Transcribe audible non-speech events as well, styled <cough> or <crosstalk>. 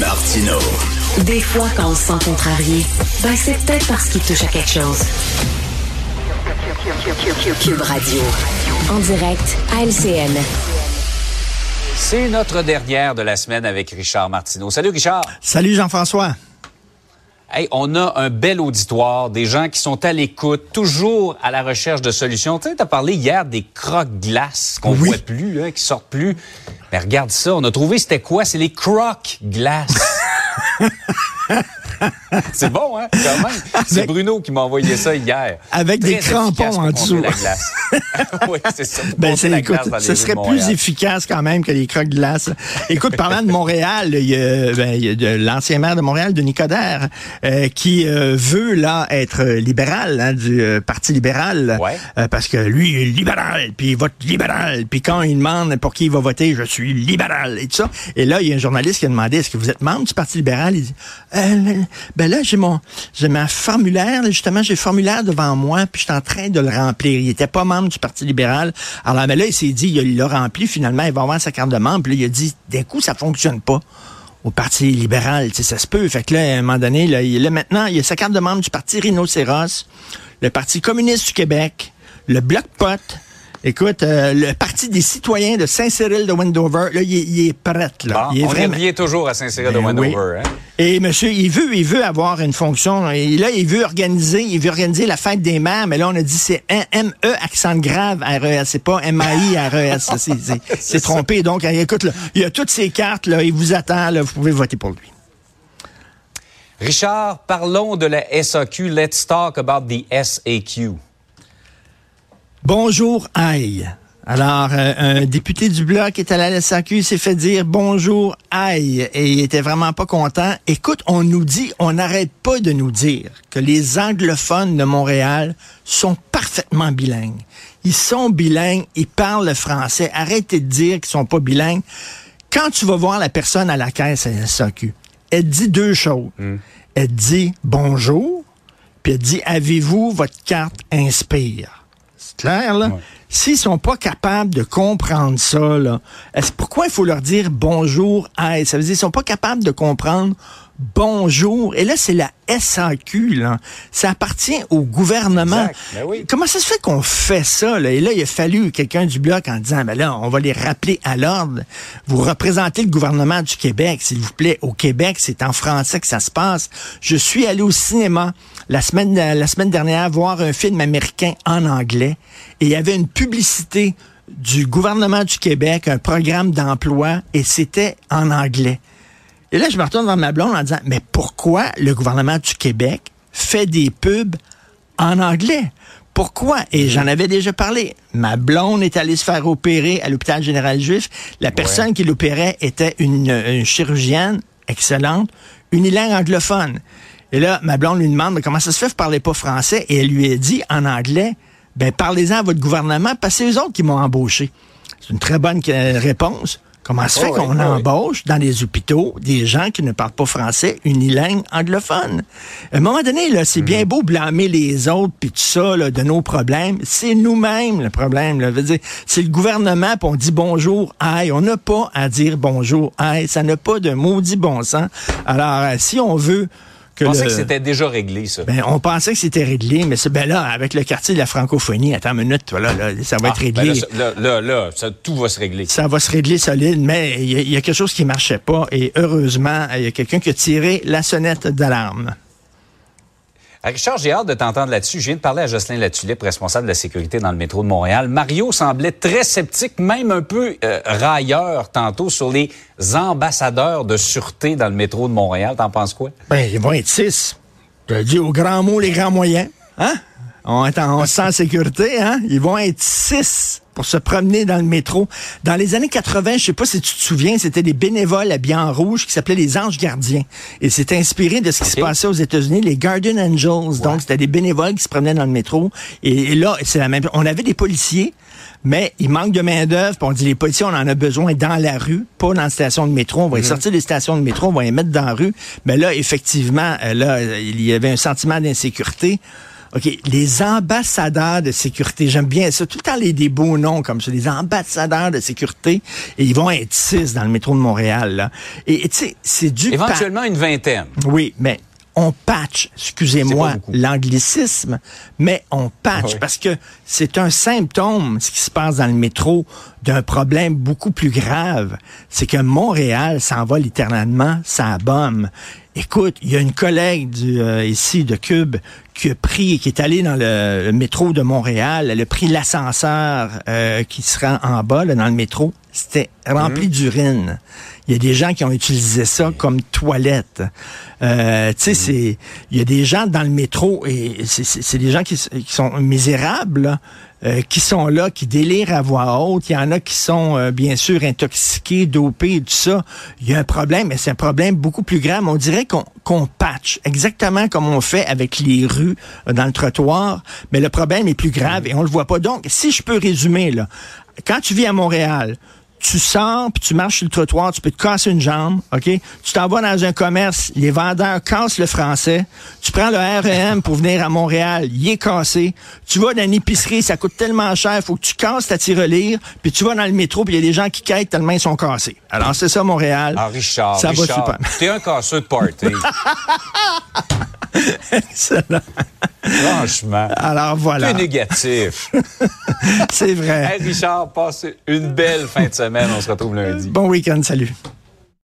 Martino. Des fois, quand on se sent contrarié, ben c'est peut-être parce qu'il touche à quelque chose. Cube Radio. En direct à LCN. C'est notre dernière de la semaine avec Richard Martineau. Salut Richard. Salut Jean-François. Hey, on a un bel auditoire, des gens qui sont à l'écoute, toujours à la recherche de solutions. Tu sais, as parlé hier des croque-glaces qu'on Oui. voit plus, hein, qui sortent plus. Mais regarde ça, on a trouvé c'était quoi? C'est les croque-glaces. <laughs> <laughs> C'est bon, hein, quand même. C'est Bruno qui m'a envoyé ça hier. Avec des crampons en dessous. la glace. <laughs> oui, c'est ça. Ben, la écoute, glace dans les ce serait plus efficace quand même que les croque-glaces. Écoute, parlant de Montréal, il y a, ben, il y a de l'ancien maire de Montréal, Denis Coderre, euh, qui euh, veut là être libéral hein, du euh, Parti libéral, Ouais. Euh, parce que lui il est libéral, puis il vote libéral, puis quand il demande pour qui il va voter, je suis libéral et tout ça. Et là, il y a un journaliste qui a demandé est-ce que vous êtes membre du Parti libéral? Il dit Euh, ben là, j'ai mon j'ai ma formulaire, justement, j'ai le formulaire devant moi, puis je suis en train de le remplir. Il était pas membre du Parti libéral. Alors mais là, il s'est dit, il l'a rempli, finalement, il va avoir sa carte de membre. Puis là, il a dit, d'un coup, ça fonctionne pas au Parti libéral, ça se peut. Fait que là, à un moment donné, là, maintenant, il a sa carte de membre du Parti Rhinocéros, le Parti communiste du Québec, le Bloc Pot, écoute, euh, le Parti des citoyens de Saint-Cyril de Wendover, là, il, est- prêt, là. Bon, il est on vraiment... revient toujours à Saint-Cyril de Ben oui. Wendover. Hein? Et monsieur, il veut, il veut avoir une fonction. Et là, il veut organiser, il veut organiser la fête des mères. Mais là, on a dit c'est M-E accent grave RES. C'est pas M-A-I RES. C'est- <laughs> trompé. Donc, euh, écoute, là, il y a toutes ces cartes, là. Il vous attend, là. Vous pouvez voter pour lui. Richard, parlons de la SAQ. Let's talk about the SAQ. Bonjour, aïe. Alors, euh, un député du Bloc est allé à la SAQ, il s'est fait dire bonjour, aïe, et il était vraiment pas content. Écoute, on nous dit, on n'arrête pas de nous dire que les anglophones de Montréal sont parfaitement bilingues. Ils sont bilingues, ils parlent le français. Arrêtez de dire qu'ils sont pas bilingues. Quand tu vas voir la personne à la caisse à la SAQ, elle dit deux choses. Elle dit bonjour, puis elle dit avez-vous votre carte Inspire. C'est clair, là? S'ils sont pas capables de comprendre ça, là, est-ce- pourquoi il faut leur dire bonjour, aïe? Ça veut dire qu'ils sont pas capables de comprendre bonjour. Et là, c'est la SAQ, là. Ça appartient au gouvernement. Ben oui. Comment ça se fait qu'on fait ça? Là? Et là, il a fallu quelqu'un du Bloc en disant, ben là, on va les rappeler à l'ordre. Vous représentez le gouvernement du Québec, s'il vous plaît. Au Québec, c'est en français que ça se passe. Je suis allé au cinéma la semaine, la semaine dernière voir un film américain en anglais et il y avait une publicité du gouvernement du Québec, un programme d'emploi, et c'était en anglais. Et là, je me retourne vers ma blonde en disant, mais pourquoi le gouvernement du Québec fait des pubs en anglais? Pourquoi? Et j'en avais déjà parlé. Ma blonde est allée se faire opérer à l'hôpital général juif. La personne qui l'opérait était une, une chirurgienne excellente, unilingue anglophone. Et là, ma blonde lui demande, mais comment ça se fait vous parlez pas français? Et elle lui a dit en anglais, ben, parlez-en à votre gouvernement, parce que c'est eux autres qui m'ont embauché. C'est une très bonne euh, réponse. Comment se fait Oh oui, qu'on oui. embauche dans les hôpitaux des gens qui ne parlent pas français, unilingue anglophone? À un moment donné, là, c'est bien beau blâmer les autres puis tout ça là, de nos problèmes. C'est nous-mêmes le problème. Là. Veux dire, c'est le gouvernement puis on dit bonjour, aïe. On n'a pas à dire bonjour, aïe. Ça n'a pas de maudit bon sens. Alors, euh, si on veut que pensais le- que c'était déjà réglé, ça. ben, on pensait que c'était réglé, mais c'est ben là, avec le quartier de la francophonie, attends une minute, voilà, là, ça va Ah, être réglé. ben là, ça- là, là, là, ça- tout va se régler. ça va se régler solide, mais il y, y a quelque chose qui marchait pas et heureusement, il y a quelqu'un qui a tiré la sonnette d'alarme. Ah, Richard, j'ai hâte de t'entendre là-dessus. Je viens de parler à Jocelyn Latulippe, responsable de la sécurité dans le métro de Montréal. Mario semblait très sceptique, même un peu euh, railleur tantôt sur les ambassadeurs de sûreté dans le métro de Montréal. T'en penses quoi? Ben, ils vont être six. Je te dis au grand mot, les grands moyens. Hein? On est en, on se sent en sécurité, hein? Ils vont être six pour se promener dans le métro. Dans les années 80, je sais pas si tu te souviens, c'était des bénévoles habillés en rouge qui s'appelaient les Anges Gardiens. Et c'était inspiré de ce qui se passait aux États-Unis, les Guardian Angels. Donc, c'était des bénévoles qui se promenaient dans le métro. Et, et là, c'est la même. On avait des policiers, mais il manque de main-d'œuvre. On dit les policiers, on en a besoin dans la rue, pas dans la station de métro. On va les sortir des stations de métro, on va les mettre dans la rue. Mais là, effectivement, euh, là, il y avait un sentiment d'insécurité. OK, les ambassadeurs de sécurité, j'aime bien ça. Tout le temps, les des beaux noms comme ça, les ambassadeurs de sécurité, et ils vont être six dans le métro de Montréal. Là. Et tu sais, c'est du... Éventuellement une vingtaine. Oui, mais on patch, excusez-moi l'anglicisme, mais on patch parce que c'est un symptôme, ce qui se passe dans le métro, d'un problème beaucoup plus grave. C'est que Montréal s'en va littéralement, ça bombe. Écoute, il y a une collègue du, euh, ici de Cube qui a pris, qui est allée dans le, métro de Montréal, elle a pris l'ascenseur euh, qui se rend en bas là, dans le métro. C'était rempli mhm. d'urine. Il y a des gens qui ont utilisé ça comme toilette. Euh, tu sais, mhm. c'est, il y a des gens dans le métro et c'est des gens qui, qui sont misérables. Euh, qui sont là, qui délirent à voix haute. Il y en a qui sont euh, bien sûr intoxiqués, dopés, tout ça. Il y a un problème, mais c'est un problème beaucoup plus grave. On dirait qu'on qu'on patch, exactement comme on fait avec les rues euh, dans le trottoir, mais le problème est plus grave et on le voit pas. Donc, si je peux résumer, là, quand tu vis à Montréal, tu sors, puis tu marches sur le trottoir, tu peux te casser une jambe, OK? Tu t'en vas dans un commerce, les vendeurs cassent le français. Tu prends le REM pour venir à Montréal, il est cassé. Tu vas dans une épicerie, ça coûte tellement cher, faut que tu casses ta tirelire, puis tu vas dans le métro, puis il y a des gens qui quittent tellement ils sont cassés. Alors, c'est ça, Montréal. Ah, Richard, ça va super. T'es un casseux de party. <laughs> Excellent. Franchement. Alors voilà. C'est négatif. <laughs> C'est vrai. Hey Richard, passe une belle fin de semaine. On se retrouve lundi. Bon week-end. Salut.